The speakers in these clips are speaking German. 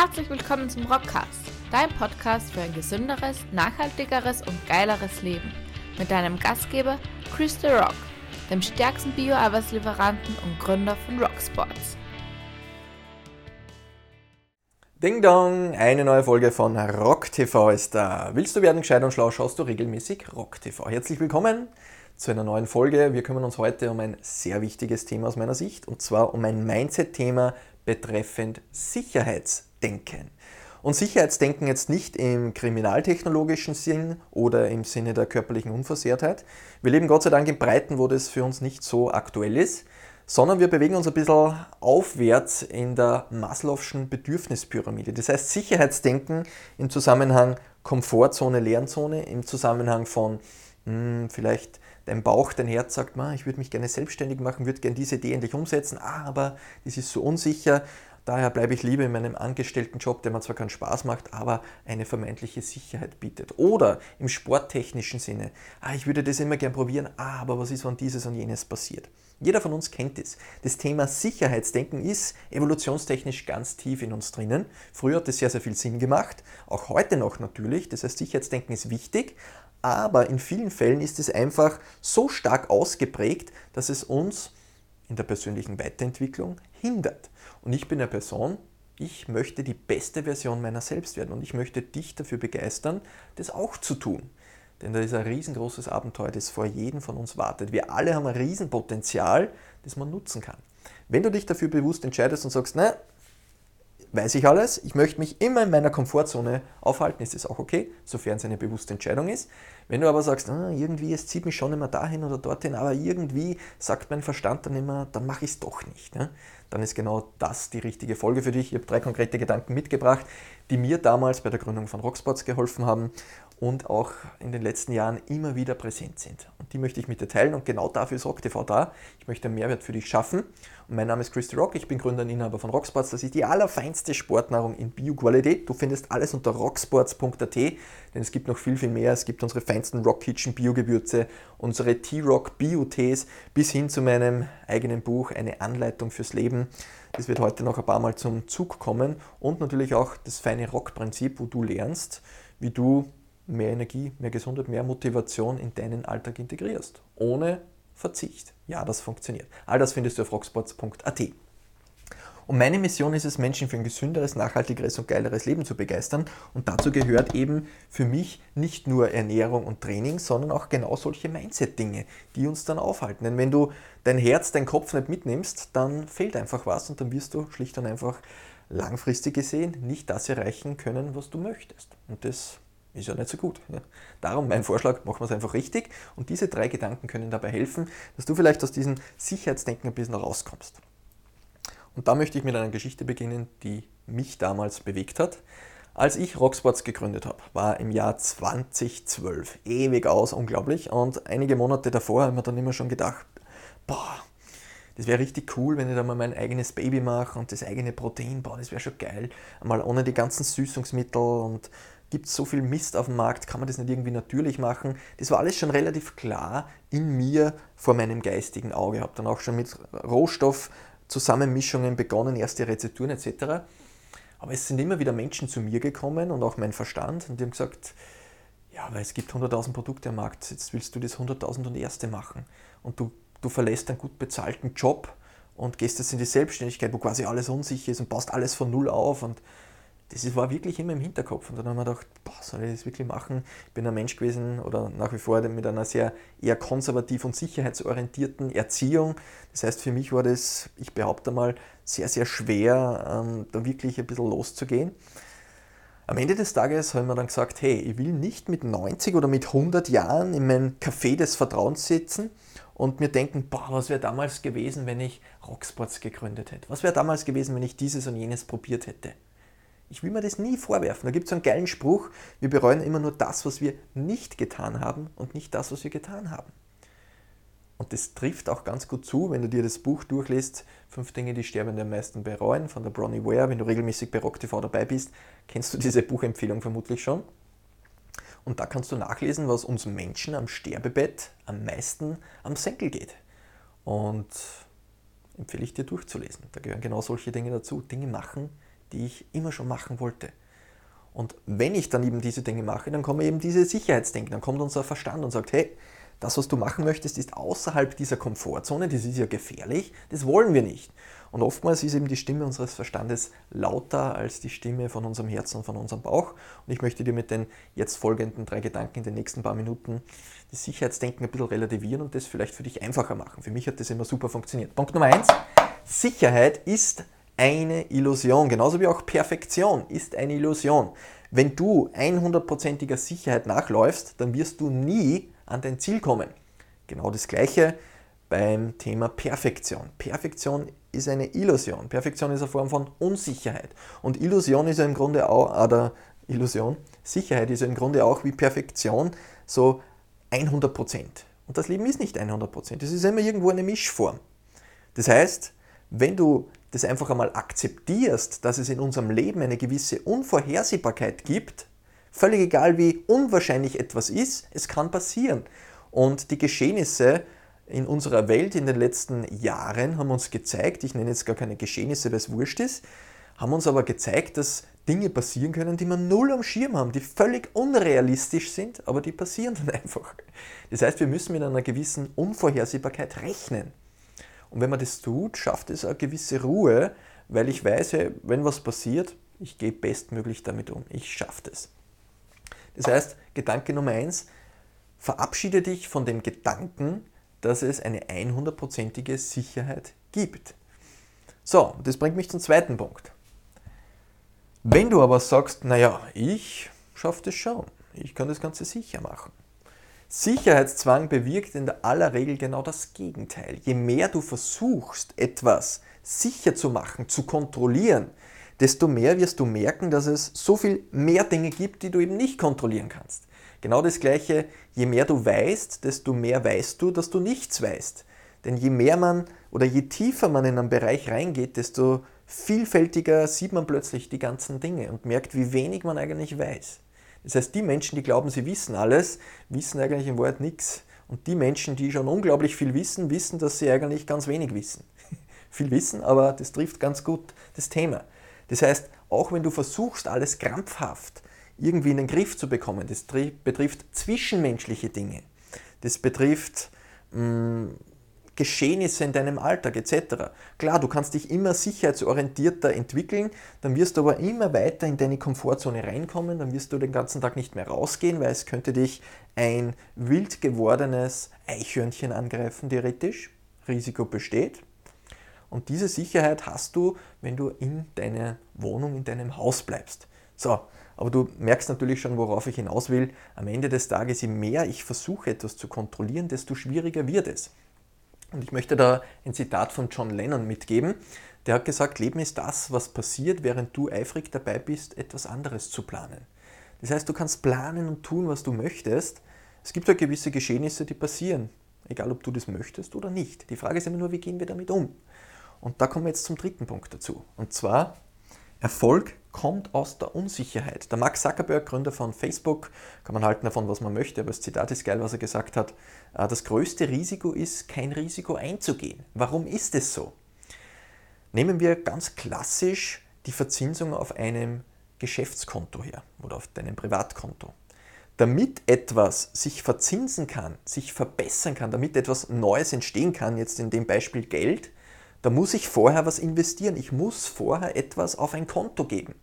Herzlich willkommen zum Rockcast, dein Podcast für ein gesünderes, nachhaltigeres und geileres Leben. Mit deinem Gastgeber Chris The Rock, dem stärksten Bio-Arbeitslieferanten und Gründer von Rocksports. Ding Dong, eine neue Folge von Rock TV ist da. Willst du werden gescheit und schlau, schaust du regelmäßig Rock TV. Herzlich willkommen zu einer neuen Folge. Wir kümmern uns heute um ein sehr wichtiges Thema aus meiner Sicht und zwar um ein Mindset-Thema betreffend Sicherheitsdenken. Und Sicherheitsdenken jetzt nicht im kriminaltechnologischen Sinn oder im Sinne der körperlichen Unversehrtheit. Wir leben Gott sei Dank in Breiten, wo das für uns nicht so aktuell ist, sondern wir bewegen uns ein bisschen aufwärts in der Maslow'schen Bedürfnispyramide. Das heißt Sicherheitsdenken im Zusammenhang Komfortzone, Lernzone, im Zusammenhang von mh, hm, vielleicht dein Bauch, dein Herz sagt, ich würde mich gerne selbstständig machen, würde gerne diese Idee endlich umsetzen, ah, aber das ist so unsicher, daher bleibe ich lieber in meinem angestellten Job, der mir zwar keinen Spaß macht, aber eine vermeintliche Sicherheit bietet. Oder im sporttechnischen Sinne, ah, ich würde das immer gern probieren, ah, aber was ist, wenn dieses und jenes passiert? Jeder von uns kennt es. Das Thema Sicherheitsdenken ist evolutionstechnisch ganz tief in uns drinnen. Früher hat es sehr, sehr viel Sinn gemacht, auch heute noch natürlich. Das heißt, Sicherheitsdenken ist wichtig, aber in vielen Fällen ist es einfach so stark ausgeprägt, dass es uns in der persönlichen Weiterentwicklung hindert. Und ich bin eine Person, ich möchte die beste Version meiner selbst werden und ich möchte dich dafür begeistern, das auch zu tun. Denn da ist ein riesengroßes Abenteuer, das vor jedem von uns wartet. Wir alle haben ein Riesenpotenzial, das man nutzen kann. Wenn du dich dafür bewusst entscheidest und sagst, na, weiß ich alles, ich möchte mich immer in meiner Komfortzone aufhalten, ist das auch okay, sofern es eine bewusste Entscheidung ist. Wenn du aber sagst, ah, irgendwie, es zieht mich schon immer dahin oder dorthin, aber irgendwie sagt mein Verstand dann immer, dann mache ich es doch nicht. Ne? Dann ist genau das die richtige Folge für dich. Ich habe drei konkrete Gedanken mitgebracht, die mir damals bei der Gründung von Rocksports geholfen haben und auch in den letzten Jahren immer wieder präsent sind. Und die möchte ich mit dir teilen und genau dafür ist RockTV da. Ich möchte einen Mehrwert für dich schaffen. Und mein Name ist Christy Rock, ich bin Gründer und Inhaber von Rocksports. Das ist die allerfeinste Sportnahrung in Bioqualität. Du findest alles unter rocksports.at, denn es gibt noch viel, viel mehr. Es gibt unsere feinsten Rock Kitchen Bio-Gewürze, unsere T-Rock Bio-Tees bis hin zu meinem eigenen Buch Eine Anleitung fürs Leben. Das wird heute noch ein paar Mal zum Zug kommen und natürlich auch das feine Rock-Prinzip, wo du lernst, wie du mehr Energie, mehr Gesundheit, mehr Motivation in deinen Alltag integrierst. Ohne Verzicht. Ja, das funktioniert. All das findest du auf rocksports.at. Und meine Mission ist es, Menschen für ein gesünderes, nachhaltigeres und geileres Leben zu begeistern. Und dazu gehört eben für mich nicht nur Ernährung und Training, sondern auch genau solche Mindset-Dinge, die uns dann aufhalten. Denn wenn du dein Herz, deinen Kopf nicht mitnimmst, dann fehlt einfach was und dann wirst du schlicht und einfach langfristig gesehen nicht das erreichen können, was du möchtest. Und das ist ja nicht so gut. Darum mein Vorschlag, machen wir es einfach richtig. Und diese drei Gedanken können dabei helfen, dass du vielleicht aus diesem Sicherheitsdenken ein bisschen rauskommst. Und da möchte ich mit einer Geschichte beginnen, die mich damals bewegt hat. Als ich Rocksports gegründet habe, war im Jahr 2012. Ewig aus, unglaublich. Und einige Monate davor haben wir dann immer schon gedacht, boah, das wäre richtig cool, wenn ich da mal mein eigenes Baby mache und das eigene Protein, boah, das wäre schon geil. Einmal ohne die ganzen Süßungsmittel und gibt es so viel Mist auf dem Markt, kann man das nicht irgendwie natürlich machen? Das war alles schon relativ klar in mir vor meinem geistigen Auge. Ich habe dann auch schon mit Rohstoffzusammenmischungen begonnen, erste Rezepturen etc. Aber es sind immer wieder Menschen zu mir gekommen und auch mein Verstand und die haben gesagt, ja, weil es gibt 100.000 Produkte am Markt, jetzt willst du das 100.000 und erste machen und du, du verlässt einen gut bezahlten Job und gehst jetzt in die Selbstständigkeit, wo quasi alles unsicher ist und baust alles von Null auf und das war wirklich immer im Hinterkopf. Und dann haben wir gedacht, boah, soll ich das wirklich machen? Ich bin ein Mensch gewesen oder nach wie vor mit einer sehr eher konservativ und sicherheitsorientierten Erziehung. Das heißt, für mich war das, ich behaupte mal, sehr, sehr schwer, ähm, da wirklich ein bisschen loszugehen. Am Ende des Tages haben wir dann gesagt, hey, ich will nicht mit 90 oder mit 100 Jahren in meinem Café des Vertrauens sitzen und mir denken, boah, was wäre damals gewesen, wenn ich Rocksports gegründet hätte? Was wäre damals gewesen, wenn ich dieses und jenes probiert hätte? Ich will mir das nie vorwerfen. Da gibt es einen geilen Spruch, wir bereuen immer nur das, was wir nicht getan haben und nicht das, was wir getan haben. Und das trifft auch ganz gut zu, wenn du dir das Buch durchliest, Fünf Dinge, die Sterbende am meisten bereuen, von der Bronnie Ware. Wenn du regelmäßig bei Rock TV dabei bist, kennst du diese Buchempfehlung vermutlich schon. Und da kannst du nachlesen, was uns Menschen am Sterbebett am meisten am Senkel geht. Und empfehle ich dir durchzulesen. Da gehören genau solche Dinge dazu. Dinge machen, die ich immer schon machen wollte. Und wenn ich dann eben diese Dinge mache, dann kommen eben diese Sicherheitsdenken, dann kommt unser Verstand und sagt, hey, das, was du machen möchtest, ist außerhalb dieser Komfortzone, das ist ja gefährlich, das wollen wir nicht. Und oftmals ist eben die Stimme unseres Verstandes lauter als die Stimme von unserem Herzen und von unserem Bauch. Und ich möchte dir mit den jetzt folgenden drei Gedanken in den nächsten paar Minuten das Sicherheitsdenken ein bisschen relativieren und das vielleicht für dich einfacher machen. Für mich hat das immer super funktioniert. Punkt Nummer eins: Sicherheit ist eine Illusion, genauso wie auch Perfektion ist eine Illusion. Wenn du 100%iger Sicherheit nachläufst, dann wirst du nie an dein Ziel kommen. Genau das gleiche beim Thema Perfektion. Perfektion ist eine Illusion. Perfektion ist eine Form von Unsicherheit. Und Illusion ist ja im Grunde auch, oder Illusion, Sicherheit ist ja im Grunde auch wie Perfektion so 100% Und das Leben ist nicht 100% Es ist immer irgendwo eine Mischform. Das heißt, wenn du das einfach einmal akzeptierst, dass es in unserem Leben eine gewisse Unvorhersehbarkeit gibt, völlig egal wie unwahrscheinlich etwas ist, es kann passieren. Und die Geschehnisse in unserer Welt in den letzten Jahren haben uns gezeigt, ich nenne jetzt gar keine Geschehnisse, weil es wurscht ist, haben uns aber gezeigt, dass Dinge passieren können, die man null am Schirm haben, die völlig unrealistisch sind, aber die passieren dann einfach. Das heißt, wir müssen mit einer gewissen Unvorhersehbarkeit rechnen. Und wenn man das tut, schafft es eine gewisse Ruhe, weil ich weiß, wenn was passiert, ich gehe bestmöglich damit um. Ich schaffe das. Das heißt, Gedanke Nummer eins, verabschiede dich von dem Gedanken, dass es eine 100%ige Sicherheit gibt. So, das bringt mich zum zweiten Punkt. Wenn du aber sagst, naja, ich schaffe das schon, ich kann das Ganze sicher machen. Sicherheitszwang bewirkt in aller Regel genau das Gegenteil. Je mehr du versuchst, etwas sicher zu machen, zu kontrollieren, desto mehr wirst du merken, dass es so viel mehr Dinge gibt, die du eben nicht kontrollieren kannst. Genau das Gleiche, je mehr du weißt, desto mehr weißt du, dass du nichts weißt. Denn je mehr man oder je tiefer man in einen Bereich reingeht, desto vielfältiger sieht man plötzlich die ganzen Dinge und merkt, wie wenig man eigentlich weiß. Das heißt, die Menschen, die glauben, sie wissen alles, wissen eigentlich im Wort nichts. Und die Menschen, die schon unglaublich viel wissen, wissen, dass sie eigentlich ganz wenig wissen. viel wissen, aber das trifft ganz gut das Thema. Das heißt, auch wenn du versuchst, alles krampfhaft irgendwie in den Griff zu bekommen. Das betrifft zwischenmenschliche Dinge. Das betrifft mh, mm, Geschehnisse in deinem Alltag etc. Klar, du kannst dich immer sicherheitsorientierter entwickeln, dann wirst du aber immer weiter in deine Komfortzone reinkommen, dann wirst du den ganzen Tag nicht mehr rausgehen, weil es könnte dich ein wild gewordenes Eichhörnchen angreifen, theoretisch. Risiko besteht. Und diese Sicherheit hast du, wenn du in deiner Wohnung, in deinem Haus bleibst. So, aber du merkst natürlich schon, worauf ich hinaus will. Am Ende des Tages, je mehr ich versuche, etwas zu kontrollieren, desto schwieriger wird es. Und ich möchte da ein Zitat von John Lennon mitgeben. Der hat gesagt, Leben ist das, was passiert, während du eifrig dabei bist, etwas anderes zu planen. Das heißt, du kannst planen und tun, was du möchtest. Es gibt ja gewisse Geschehnisse, die passieren, egal ob du das möchtest oder nicht. Die Frage ist immer nur, wie gehen wir damit um? Und da kommen wir jetzt zum dritten Punkt dazu. Und zwar, Erfolg kommt aus der Unsicherheit. Der Mark Zuckerberg, Gründer von Facebook, kann man halten davon, was man möchte, aber das Zitat ist geil, was er gesagt hat. Äh, das größte Risiko ist, kein Risiko einzugehen. Warum ist es so? Nehmen wir ganz klassisch die Verzinsung auf einem Geschäftskonto her oder auf deinem Privatkonto. Damit etwas sich verzinsen kann, sich verbessern kann, damit etwas Neues entstehen kann, jetzt in dem Beispiel Geld, da muss ich vorher was investieren. Ich muss vorher etwas auf ein Konto geben.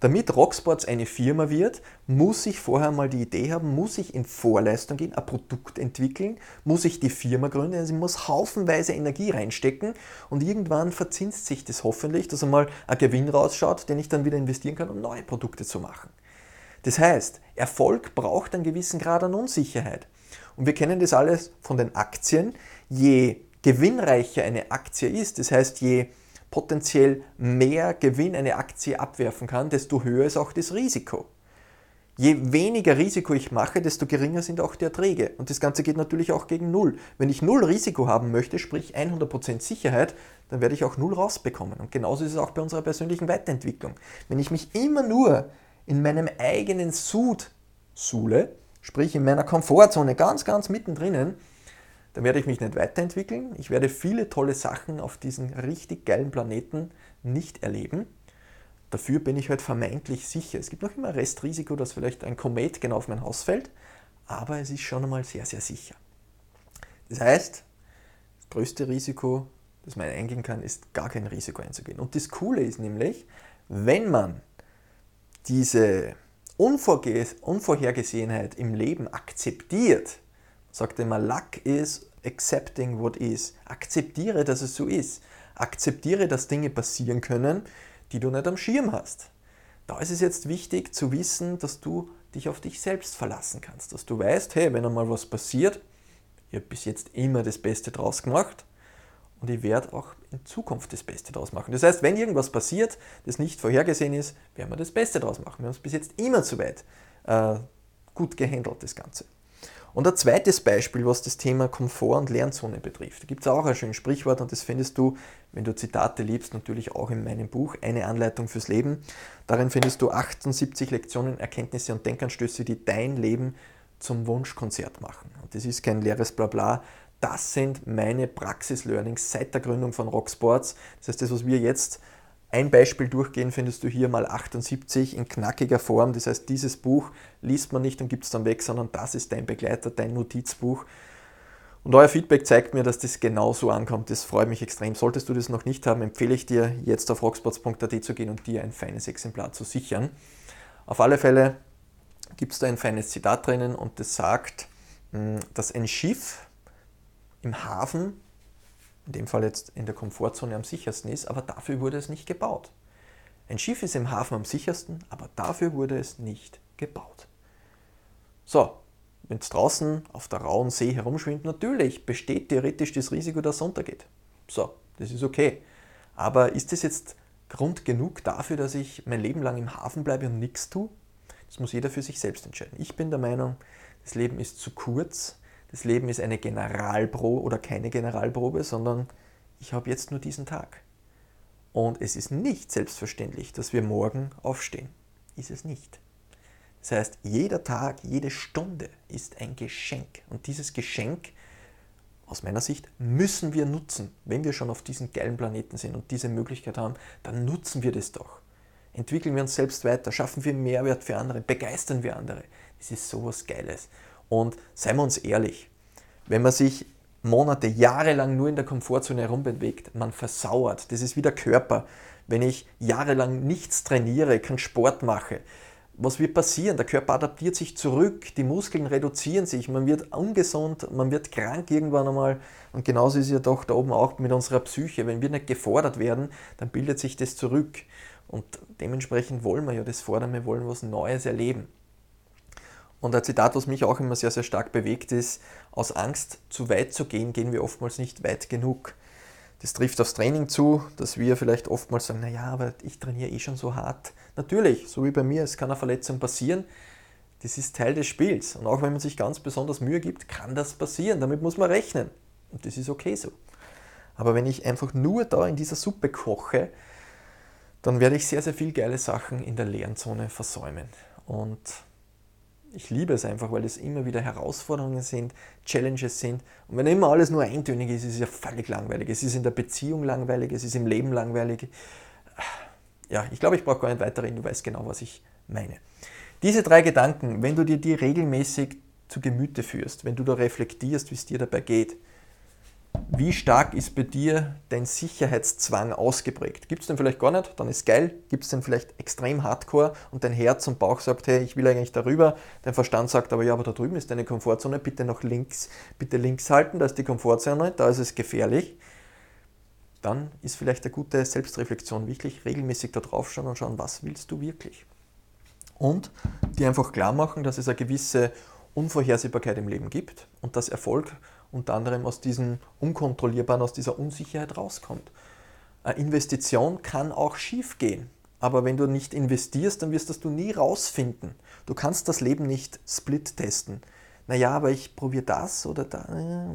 Damit Rocksports eine Firma wird, muss ich vorher mal die Idee haben, muss ich in Vorleistung gehen, ein Produkt entwickeln, muss ich die Firma gründen, also ich muss haufenweise Energie reinstecken und irgendwann verzinst sich das hoffentlich, dass einmal ein Gewinn rausschaut, den ich dann wieder investieren kann, um neue Produkte zu machen. Das heißt, Erfolg braucht einen gewissen Grad an Unsicherheit. Und wir kennen das alles von den Aktien. Je gewinnreicher eine Aktie ist, das heißt, je potenziell mehr Gewinn eine Aktie abwerfen kann, desto höher ist auch das Risiko. Je weniger Risiko ich mache, desto geringer sind auch die Erträge. Und das Ganze geht natürlich auch gegen Null. Wenn ich Null Risiko haben möchte, sprich 100% Sicherheit, dann werde ich auch Null rausbekommen. Und genauso ist es auch bei unserer persönlichen Weiterentwicklung. Wenn ich mich immer nur in meinem eigenen Sud suhle, sprich in meiner Komfortzone ganz, ganz mittendrin, dann werde ich mich nicht weiterentwickeln. Ich werde viele tolle Sachen auf diesem richtig geilen Planeten nicht erleben. dafür bin ich halt vermeintlich sicher. Es gibt noch immer Restrisiko, dass vielleicht ein Komet genau auf mein Haus fällt, aber es ist schon einmal sehr, sehr sicher. Das heißt, das größte Risiko, das man eingehen kann, ist gar kein Risiko einzugehen. Und das Coole ist nämlich, wenn man diese Unvorhergesehenheit im Leben akzeptiert, sagt immer, Luck is accepting what is. Akzeptiere, dass es so ist. Akzeptiere, dass Dinge passieren können, die du nicht am Schirm hast. Da ist es jetzt wichtig zu wissen, dass du dich auf dich selbst verlassen kannst. Dass du weißt, hey, wenn einmal was passiert, ich habe bis jetzt immer das Beste draus gemacht und ich werde auch in Zukunft das Beste draus machen. Das heißt, wenn irgendwas passiert, das nicht vorhergesehen ist, werden wir das Beste draus machen. Wir haben es bis jetzt immer zu weit äh, gut gehandelt, das Ganze. Und ein zweites Beispiel, was das Thema Komfort und Lernzone betrifft. Da gibt es auch ein schönes Sprichwort und das findest du, wenn du Zitate liebst, natürlich auch in meinem Buch, eine Anleitung fürs Leben. Darin findest du 78 Lektionen, Erkenntnisse und Denkanstöße, die dein Leben zum Wunschkonzert machen. Und das ist kein leeres Blabla. Das sind meine Praxis-Learnings seit der Gründung von Rocksports. Das heißt, das, was wir jetzt ein Beispiel durchgehen, findest du hier mal 78 in knackiger Form. Das heißt, dieses Buch liest man nicht und gibt es dann weg, sondern das ist dein Begleiter, dein Notizbuch. Und euer Feedback zeigt mir, dass das genauso ankommt. Das freut mich extrem. Solltest du das noch nicht haben, empfehle ich dir, jetzt auf rockspots.at zu gehen und dir ein feines Exemplar zu sichern. Auf alle Fälle gibt es da ein feines Zitat drinnen und das sagt, hm, dass ein Schiff im Hafen in dem Fall jetzt in der Komfortzone am sichersten ist, aber dafür wurde es nicht gebaut. Ein Schiff ist im Hafen am sichersten, aber dafür wurde es nicht gebaut. So, wenn es draußen auf der rauen See herumschwimmt, natürlich besteht theoretisch das Risiko, dass es untergeht. So, das ist okay. Aber ist das jetzt Grund genug dafür, dass ich mein Leben lang im Hafen bleibe und nichts tue? Das muss jeder für sich selbst entscheiden. Ich bin der Meinung, das Leben ist zu kurz, das Leben ist eine Generalprobe oder keine Generalprobe, sondern ich habe jetzt nur diesen Tag. Und es ist nicht selbstverständlich, dass wir morgen aufstehen. Ist es nicht. Das heißt, jeder Tag, jede Stunde ist ein Geschenk. Und dieses Geschenk, aus meiner Sicht, müssen wir nutzen. Wenn wir schon auf diesem geilen Planeten sind und diese Möglichkeit haben, dann nutzen wir das doch. Entwickeln wir uns selbst weiter, schaffen wir Mehrwert für andere, begeistern wir andere. Das ist sowas Geiles. Und seien wir uns ehrlich, wenn man sich Monate, Jahre lang nur in der Komfortzone herumbewegt, man versauert. Das ist wie der Körper. Wenn ich jahrelang nichts trainiere, keinen Sport mache, was wird passieren? Der Körper adaptiert sich zurück, die Muskeln reduzieren sich, man wird ungesund, man wird krank irgendwann einmal. Und genauso ist es ja doch da oben auch mit unserer Psyche. Wenn wir nicht gefordert werden, dann bildet sich das zurück. Und dementsprechend wollen wir ja das fordern, wir wollen was Neues erleben. Und ein Zitat, was mich auch immer sehr, sehr stark bewegt, ist, aus Angst zu weit zu gehen, gehen wir oftmals nicht weit genug. Das trifft aufs Training zu, dass wir vielleicht oftmals sagen, naja, aber ich trainiere eh schon so hart. Natürlich, so wie bei mir, es kann eine Verletzung passieren. Das ist Teil des Spiels. Und auch wenn man sich ganz besonders Mühe gibt, kann das passieren. Damit muss man rechnen. Und das ist okay so. Aber wenn ich einfach nur da in dieser Suppe koche, dann werde ich sehr, sehr viel geile Sachen in der Lernzone versäumen. Und ich liebe es einfach, weil es immer wieder Herausforderungen sind, Challenges sind. Und wenn immer alles nur eintönig ist, ist es ja völlig langweilig. Es ist in der Beziehung langweilig, es ist im Leben langweilig. Ja, ich glaube, ich brauche gar nicht weiter reden, du weißt genau, was ich meine. Diese drei Gedanken, wenn du dir die regelmäßig zu Gemüte führst, wenn du da reflektierst, wie es dir dabei geht, wie stark ist bei dir dein Sicherheitszwang ausgeprägt? Gibt es den vielleicht gar nicht, dann ist geil. Gibt es den vielleicht extrem hardcore und dein Herz und Bauch sagt, hey, ich will eigentlich darüber. Dein Verstand sagt aber, ja, aber da drüben ist deine Komfortzone, bitte nach links, bitte links halten, da ist die Komfortzone, da ist es gefährlich. Dann ist vielleicht eine gute Selbstreflexion wirklich regelmäßig da drauf schauen und schauen, was willst du wirklich? Und dir einfach klar machen, dass es eine gewisse Unvorhersehbarkeit im Leben gibt und dass Erfolg unter anderem aus diesem Unkontrollierbaren, aus dieser Unsicherheit rauskommt. Eine Investition kann auch schief gehen. Aber wenn du nicht investierst, dann wirst das du nie rausfinden. Du kannst das Leben nicht split testen. Naja, aber ich probiere das oder da.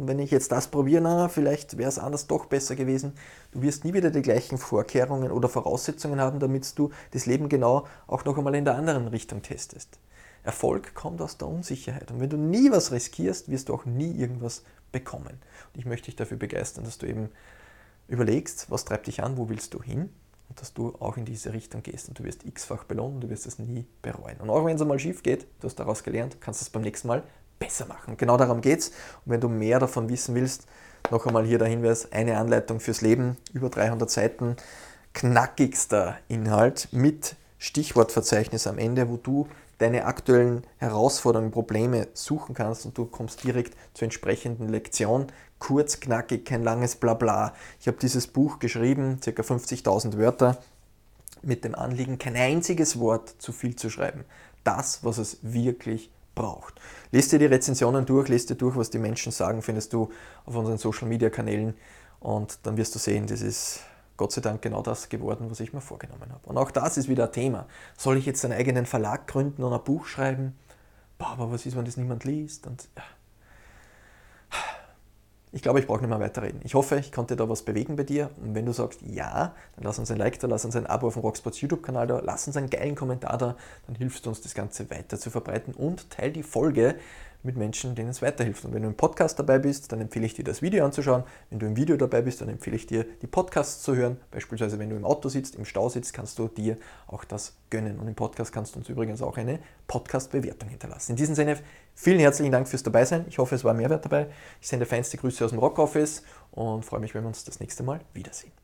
Wenn ich jetzt das probiere, na, vielleicht wäre es anders doch besser gewesen. Du wirst nie wieder die gleichen Vorkehrungen oder Voraussetzungen haben, damit du das Leben genau auch noch einmal in der anderen Richtung testest. Erfolg kommt aus der Unsicherheit. Und wenn du nie was riskierst, wirst du auch nie irgendwas bekommen. Und ich möchte dich dafür begeistern, dass du eben überlegst, was treibt dich an, wo willst du hin? Und und dass du auch in diese Richtung gehst und du wirst x-fach belohnen, du wirst es nie bereuen. Und auch wenn es einmal schief geht, du hast daraus gelernt, kannst du es beim nächsten Mal besser machen. Und genau darum geht es. Und wenn du mehr davon wissen willst, noch einmal hier der Hinweis, eine Anleitung fürs Leben, über 300 Seiten, knackigster Inhalt mit Stichwortverzeichnis am Ende, wo du deine aktuellen Herausforderungen, Probleme suchen kannst und du kommst direkt zur entsprechenden Lektion. Kurz, knackig, kein langes Blabla. Ich habe dieses Buch geschrieben, ca. 50.000 Wörter, mit dem Anliegen, kein einziges Wort zu viel zu schreiben. Das, was es wirklich braucht. Lest dir die Rezensionen durch, lest dir durch, was die Menschen sagen, findest du auf unseren Social Media Kanälen und dann wirst du sehen, das ist Gott sei Dank genau das geworden, was ich mir vorgenommen habe. Und auch das ist wieder ein Thema. Soll ich jetzt einen eigenen Verlag gründen und ein Buch schreiben? Boah, aber was ist, wenn das niemand liest? Und ja. Ich glaube, ich brauche nicht mehr weiterreden. Ich hoffe, ich konnte da was bewegen bei dir. Und wenn du sagst ja, dann lass uns ein Like da, lass uns ein Abo auf dem Rocksports YouTube-Kanal da, lass uns einen geilen Kommentar da, dann hilfst du uns, das Ganze weiter zu verbreiten und teil die Folge mit Menschen, denen es weiterhilft. Und wenn du im Podcast dabei bist, dann empfehle ich dir, das Video anzuschauen. Wenn du im Video dabei bist, dann empfehle ich dir, die Podcasts zu hören. Beispielsweise, wenn du im Auto sitzt, im Stau sitzt, kannst du dir auch das gönnen. Und im Podcast kannst du uns übrigens auch eine Podcast-Bewertung hinterlassen. In diesem Sinne, vielen herzlichen Dank fürs Dabeisein. Ich hoffe, es war Mehrwert dabei. Ich sende feinste Grüße aus dem Rock Office und freue mich, wenn wir uns das nächste Mal wiedersehen.